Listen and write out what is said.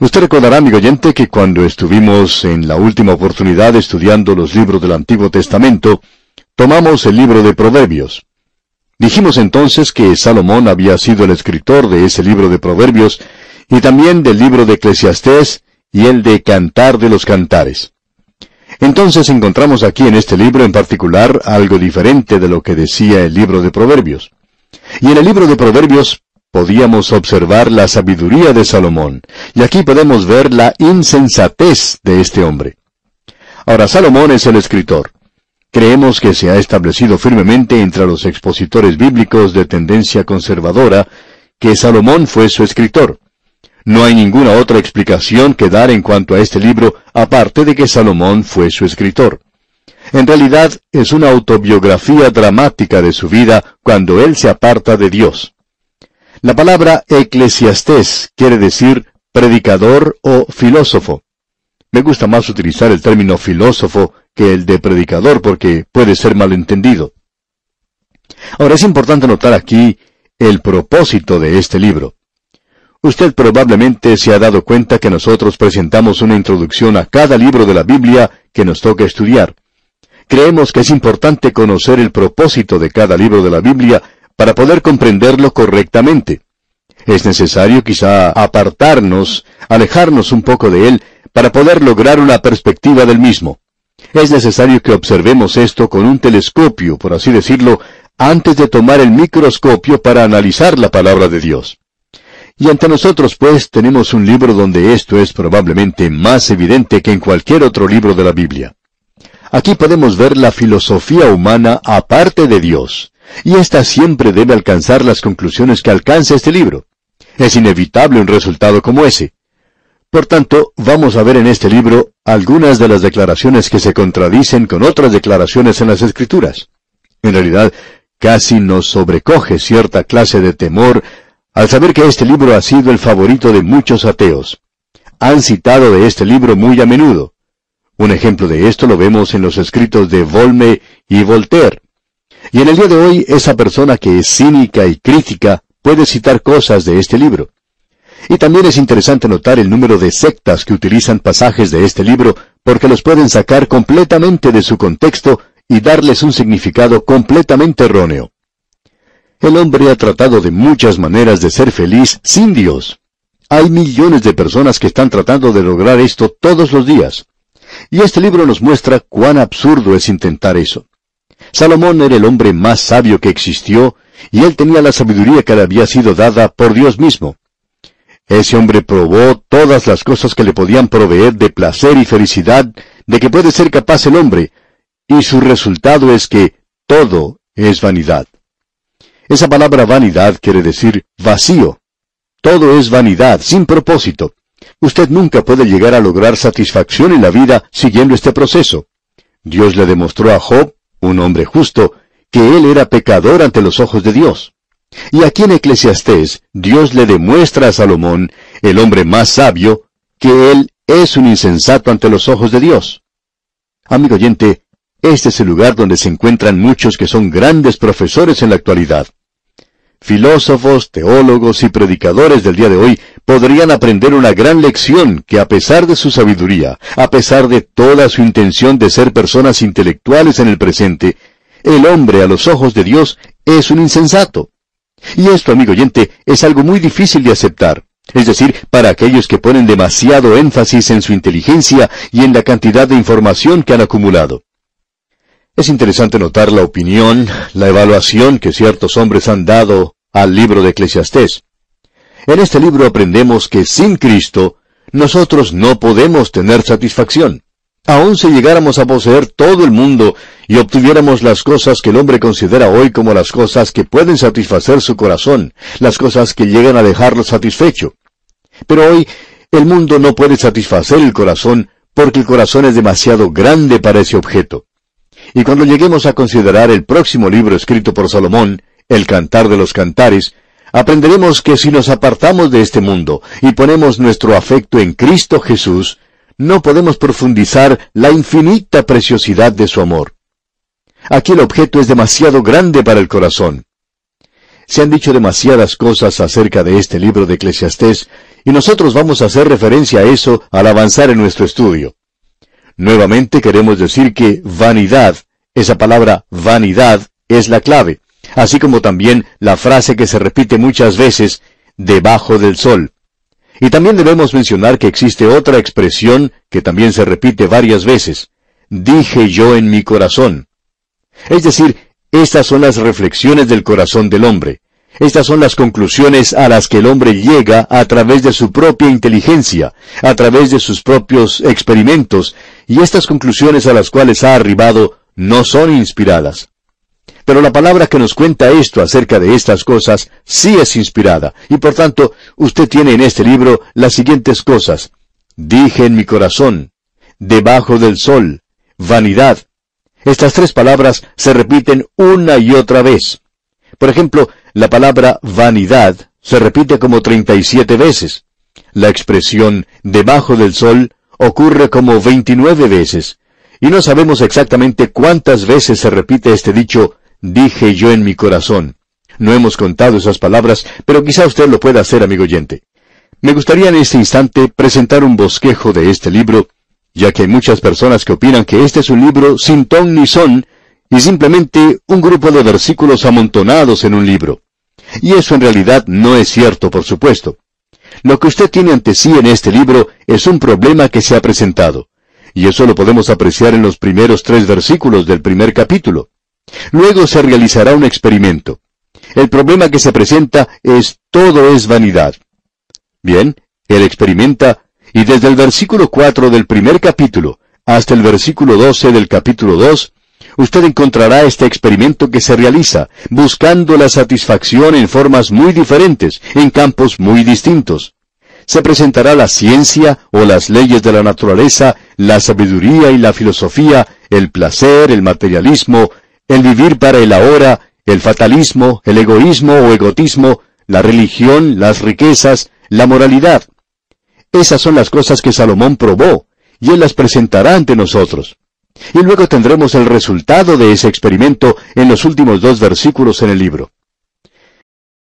Usted recordará, amigo oyente, que cuando estuvimos en la última oportunidad estudiando los libros del Antiguo Testamento, tomamos el libro de Proverbios. Dijimos entonces que Salomón había sido el escritor de ese libro de Proverbios y también del libro de Eclesiastés y el de Cantar de los Cantares. Entonces encontramos aquí en este libro en particular algo diferente de lo que decía el libro de Proverbios. Y en el libro de Proverbios podíamos observar la sabiduría de Salomón, y aquí podemos ver la insensatez de este hombre. Ahora, Salomón es el escritor. Creemos que se ha establecido firmemente entre los expositores bíblicos de tendencia conservadora que Salomón fue su escritor. No hay ninguna otra explicación que dar en cuanto a este libro aparte de que Salomón fue su escritor. En realidad es una autobiografía dramática de su vida cuando él se aparta de Dios. La palabra eclesiastés quiere decir predicador o filósofo. Me gusta más utilizar el término filósofo que el de predicador porque puede ser malentendido. Ahora es importante notar aquí el propósito de este libro. Usted probablemente se ha dado cuenta que nosotros presentamos una introducción a cada libro de la Biblia que nos toca estudiar. Creemos que es importante conocer el propósito de cada libro de la Biblia para poder comprenderlo correctamente. Es necesario quizá apartarnos, alejarnos un poco de él, para poder lograr una perspectiva del mismo. Es necesario que observemos esto con un telescopio, por así decirlo, antes de tomar el microscopio para analizar la palabra de Dios. Y ante nosotros, pues, tenemos un libro donde esto es probablemente más evidente que en cualquier otro libro de la Biblia. Aquí podemos ver la filosofía humana aparte de Dios, y ésta siempre debe alcanzar las conclusiones que alcanza este libro. Es inevitable un resultado como ese. Por tanto, vamos a ver en este libro algunas de las declaraciones que se contradicen con otras declaraciones en las Escrituras. En realidad, casi nos sobrecoge cierta clase de temor al saber que este libro ha sido el favorito de muchos ateos. Han citado de este libro muy a menudo. Un ejemplo de esto lo vemos en los escritos de Volme y Voltaire. Y en el día de hoy, esa persona que es cínica y crítica puede citar cosas de este libro. Y también es interesante notar el número de sectas que utilizan pasajes de este libro porque los pueden sacar completamente de su contexto y darles un significado completamente erróneo. El hombre ha tratado de muchas maneras de ser feliz sin Dios. Hay millones de personas que están tratando de lograr esto todos los días. Y este libro nos muestra cuán absurdo es intentar eso. Salomón era el hombre más sabio que existió, y él tenía la sabiduría que le había sido dada por Dios mismo. Ese hombre probó todas las cosas que le podían proveer de placer y felicidad de que puede ser capaz el hombre, y su resultado es que todo es vanidad. Esa palabra vanidad quiere decir vacío. Todo es vanidad, sin propósito. Usted nunca puede llegar a lograr satisfacción en la vida siguiendo este proceso. Dios le demostró a Job, un hombre justo, que él era pecador ante los ojos de Dios. Y aquí en Eclesiastés, Dios le demuestra a Salomón, el hombre más sabio, que él es un insensato ante los ojos de Dios. Amigo oyente, este es el lugar donde se encuentran muchos que son grandes profesores en la actualidad. Filósofos, teólogos y predicadores del día de hoy podrían aprender una gran lección que a pesar de su sabiduría, a pesar de toda su intención de ser personas intelectuales en el presente, el hombre a los ojos de Dios es un insensato. Y esto, amigo oyente, es algo muy difícil de aceptar. Es decir, para aquellos que ponen demasiado énfasis en su inteligencia y en la cantidad de información que han acumulado. Es interesante notar la opinión, la evaluación que ciertos hombres han dado al libro de Eclesiastés. En este libro aprendemos que sin Cristo nosotros no podemos tener satisfacción. Aun si llegáramos a poseer todo el mundo y obtuviéramos las cosas que el hombre considera hoy como las cosas que pueden satisfacer su corazón, las cosas que llegan a dejarlo satisfecho. Pero hoy el mundo no puede satisfacer el corazón porque el corazón es demasiado grande para ese objeto. Y cuando lleguemos a considerar el próximo libro escrito por Salomón, El Cantar de los Cantares, aprenderemos que si nos apartamos de este mundo y ponemos nuestro afecto en Cristo Jesús, no podemos profundizar la infinita preciosidad de su amor. Aquí el objeto es demasiado grande para el corazón. Se han dicho demasiadas cosas acerca de este libro de Eclesiastés, Y nosotros vamos a hacer referencia a eso al avanzar en nuestro estudio. Nuevamente queremos decir que vanidad, esa palabra vanidad, es la clave, así como también la frase que se repite muchas veces, debajo del sol. Y también debemos mencionar que existe otra expresión que también se repite varias veces. Dije yo en mi corazón. Es decir, estas son las reflexiones del corazón del hombre. Estas son las conclusiones a las que el hombre llega a través de su propia inteligencia, a través de sus propios experimentos, y estas conclusiones a las cuales ha arribado no son inspiradas. Pero la palabra que nos cuenta esto acerca de estas cosas sí es inspirada, y por tanto usted tiene en este libro las siguientes cosas. Dije en mi corazón, debajo del sol, vanidad. Estas tres palabras se repiten una y otra vez. Por ejemplo, la palabra vanidad se repite como 37 veces. La expresión debajo del sol ocurre como 29 veces. Y no sabemos exactamente cuántas veces se repite este dicho dije yo en mi corazón. No hemos contado esas palabras, pero quizá usted lo pueda hacer, amigo oyente. Me gustaría en este instante presentar un bosquejo de este libro, ya que hay muchas personas que opinan que este es un libro sin ton ni son, y simplemente un grupo de versículos amontonados en un libro. Y eso en realidad no es cierto, por supuesto. Lo que usted tiene ante sí en este libro es un problema que se ha presentado. Y eso lo podemos apreciar en los primeros tres versículos del primer capítulo. Luego se realizará un experimento. El problema que se presenta es todo es vanidad. Bien, él experimenta, y desde el versículo 4 del primer capítulo hasta el versículo 12 del capítulo 2, usted encontrará este experimento que se realiza, buscando la satisfacción en formas muy diferentes, en campos muy distintos. Se presentará la ciencia o las leyes de la naturaleza, la sabiduría y la filosofía, el placer, el materialismo, el vivir para el ahora, el fatalismo, el egoísmo o egotismo, la religión, las riquezas, la moralidad. Esas son las cosas que Salomón probó, y él las presentará ante nosotros. Y luego tendremos el resultado de ese experimento en los últimos dos versículos en el libro.